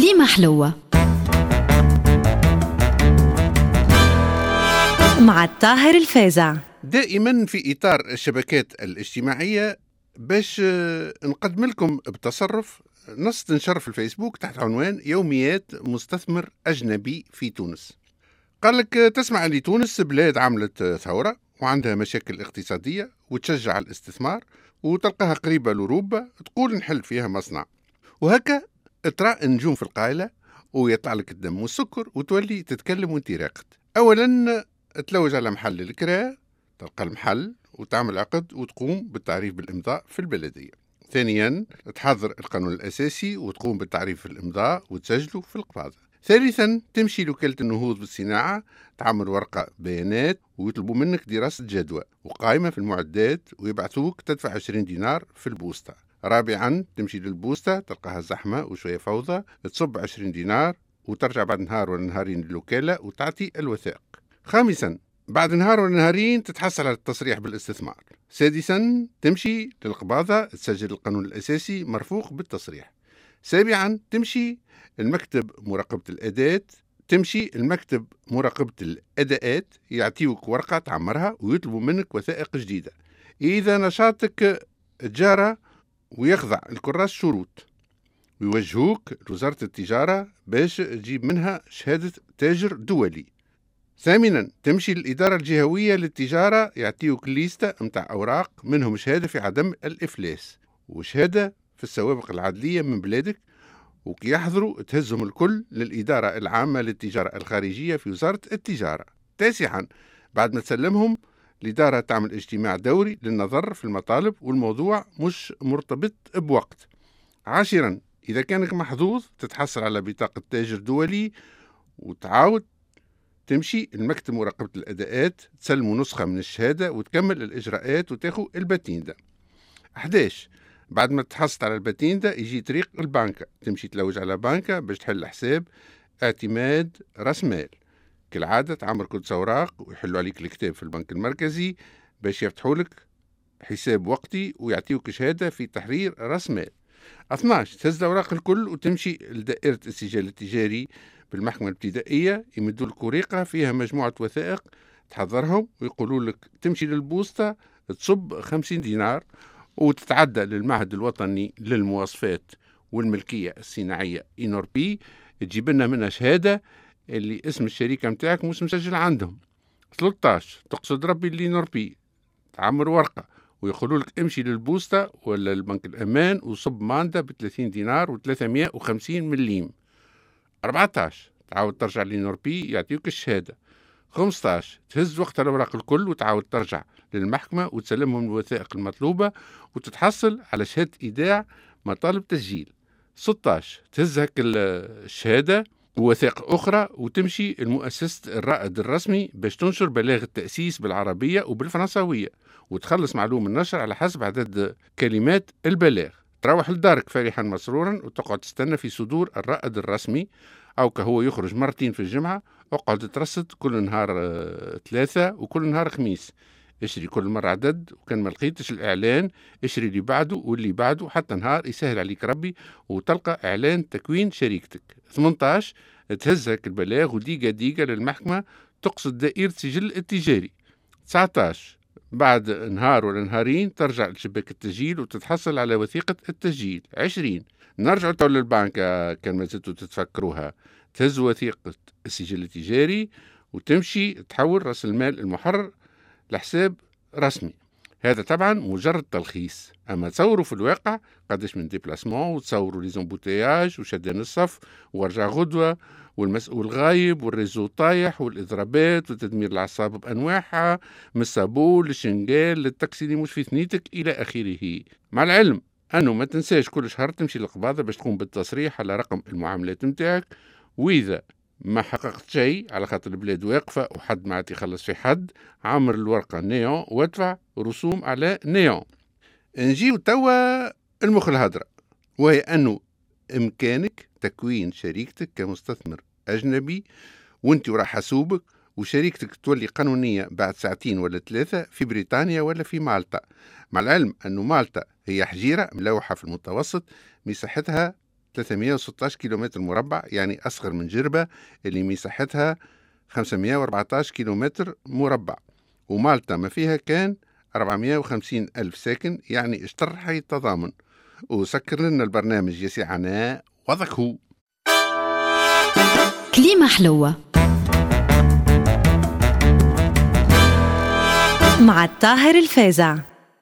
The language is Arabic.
كليمة حلوة. مع الطاهر الفازع دائما في إطار الشبكات الاجتماعية باش آه، نقدم لكم بتصرف. نص تنشر في الفيسبوك تحت عنوان يوميات مستثمر أجنبي في تونس. قال لك آه، تسمع أن تونس بلاد عملت آه، ثورة وعندها مشاكل اقتصادية وتشجع الاستثمار وتلقاها قريبة لأوروبا تقول نحل فيها مصنع. وهكا ترى النجوم في القائلة ويطلع لك الدم والسكر وتولي تتكلم وانت راقد. أولا تلوج على محل الكراء تلقى المحل وتعمل عقد وتقوم بالتعريف بالإمضاء في البلدية. ثانيا تحضر القانون الأساسي وتقوم بالتعريف في الإمضاء وتسجله في القباضة ثالثا تمشي لوكالة النهوض بالصناعة تعمل ورقة بيانات ويطلبوا منك دراسة جدوى وقائمة في المعدات ويبعثوك تدفع 20 دينار في البوسطة. رابعا تمشي للبوسطة تلقاها زحمة وشوية فوضى تصب 20 دينار وترجع بعد نهار ولا نهارين للوكالة وتعطي الوثائق. خامسا بعد نهار ولا نهارين تتحصل على التصريح بالاستثمار. سادسا تمشي للقباضة تسجل القانون الأساسي مرفوق بالتصريح. سابعا تمشي المكتب مراقبة الأداة تمشي المكتب مراقبة الأداءات يعطيوك ورقة تعمرها ويطلبوا منك وثائق جديدة. إذا نشاطك تجارة ويخضع الكراس شروط. ويوجهوك لوزارة التجارة باش تجيب منها شهادة تاجر دولي. ثامنا تمشي للإدارة الجهوية للتجارة يعطيوك ليستة متاع أوراق منهم شهادة في عدم الإفلاس. وشهادة في السوابق العدلية من بلادك. وكي يحضروا تهزهم الكل للإدارة العامة للتجارة الخارجية في وزارة التجارة. تاسعا بعد ما تسلمهم الإدارة تعمل اجتماع دوري للنظر في المطالب والموضوع مش مرتبط بوقت. عاشرا إذا كانك محظوظ تتحصل على بطاقة تاجر دولي وتعاود تمشي المكتب مراقبة الأداءات تسلموا نسخة من الشهادة وتكمل الإجراءات وتاخو الباتيندا. 11 بعد ما تحصلت على الباتيندا يجي طريق البنكة تمشي تلوج على بنكة باش تحل حساب اعتماد راس مال. كالعادة تعمر كل أوراق ويحلوا عليك الكتاب في البنك المركزي باش يفتحوا لك حساب وقتي ويعطيوك شهادة في تحرير راس مال. 12 تهز الأوراق الكل وتمشي لدائرة السجل التجاري بالمحكمة الابتدائية يمدوا لك ورقة فيها مجموعة وثائق تحضرهم ويقولوا لك تمشي للبوسطة تصب 50 دينار وتتعدى للمعهد الوطني للمواصفات والملكية الصناعية إنوربي تجيب لنا منها شهادة اللي اسم الشركة متاعك مش مسجل عندهم. 13 تقصد ربي اللي نوربي تعمر ورقة ويقولوا لك امشي للبوسطة ولا البنك الأمان وصب ماندا ب 30 دينار و350 مليم. 14 تعاود ترجع لنوربي يعطيوك الشهادة. 15 تهز وقت الأوراق الكل وتعاود ترجع للمحكمة وتسلمهم الوثائق المطلوبة وتتحصل على شهادة إيداع مطالب تسجيل. 16 تهز هك الشهادة ووثائق أخرى وتمشي المؤسسة الرائد الرسمي باش تنشر بلاغ التأسيس بالعربية وبالفرنساوية وتخلص معلوم النشر على حسب عدد كلمات البلاغ. تروح لدارك فرحا مسرورا وتقعد تستنى في صدور الرائد الرسمي. أو كهو يخرج مرتين في الجمعة أقعد ترصد كل نهار آه، ثلاثة وكل نهار خميس. اشري كل مرة عدد وكان ما لقيتش الإعلان اشري اللي بعده واللي بعده حتى نهار يسهل عليك ربي وتلقى إعلان تكوين شركتك 18 تهزك البلاغ وديقة ديقة للمحكمة تقصد دائرة سجل التجاري. 19 بعد نهار ولا نهارين ترجع لشباك التسجيل وتتحصل على وثيقة التسجيل. 20 نرجع تو للبنك كان ما زلتوا تتفكروها. تهز وثيقة السجل التجاري وتمشي تحول رأس المال المحرر لحساب رسمي. هذا طبعا مجرد تلخيص. أما تصوروا في الواقع قداش من déplacements وتصوروا لي les embouteillages وشدان الصف ورجع غدوة والمسؤول غايب وال réseau طايح والإضرابات وتدمير الأعصاب بأنواعها من الصابون للشنقال للتاكسي اللي مش في ثنيتك إلى آخره. مع العلم أنه ما تنساش كل شهر تمشي للقباضه باش تقوم بالتصريح على رقم المعاملات نتاعك وإذا ما حققت شيء على خاطر البلاد واقفة وحد ما عاد يخلص في حد. عمر الورقة نيون وادفع رسوم على نيون. نجيو توا المخ الهدرة. وهي أنه إمكانك تكوين شريكتك كمستثمر أجنبي وأنت وراح حاسوبك وشريكتك تولي قانونية بعد ساعتين ولا ثلاثة في بريطانيا ولا في مالطا. مع العلم أنه مالطا هي حجيرة ملوحة في المتوسط مساحتها 316 كيلومتر مربع يعني أصغر من جربة اللي مساحتها 514 كيلومتر مربع. ومالطا ما فيها كان 450 ألف ساكن يعني اشتر حي التضامن وسكر لنا البرنامج يسي عناء وضعك هو. كليمة حلوة. مع الطاهر الفازع.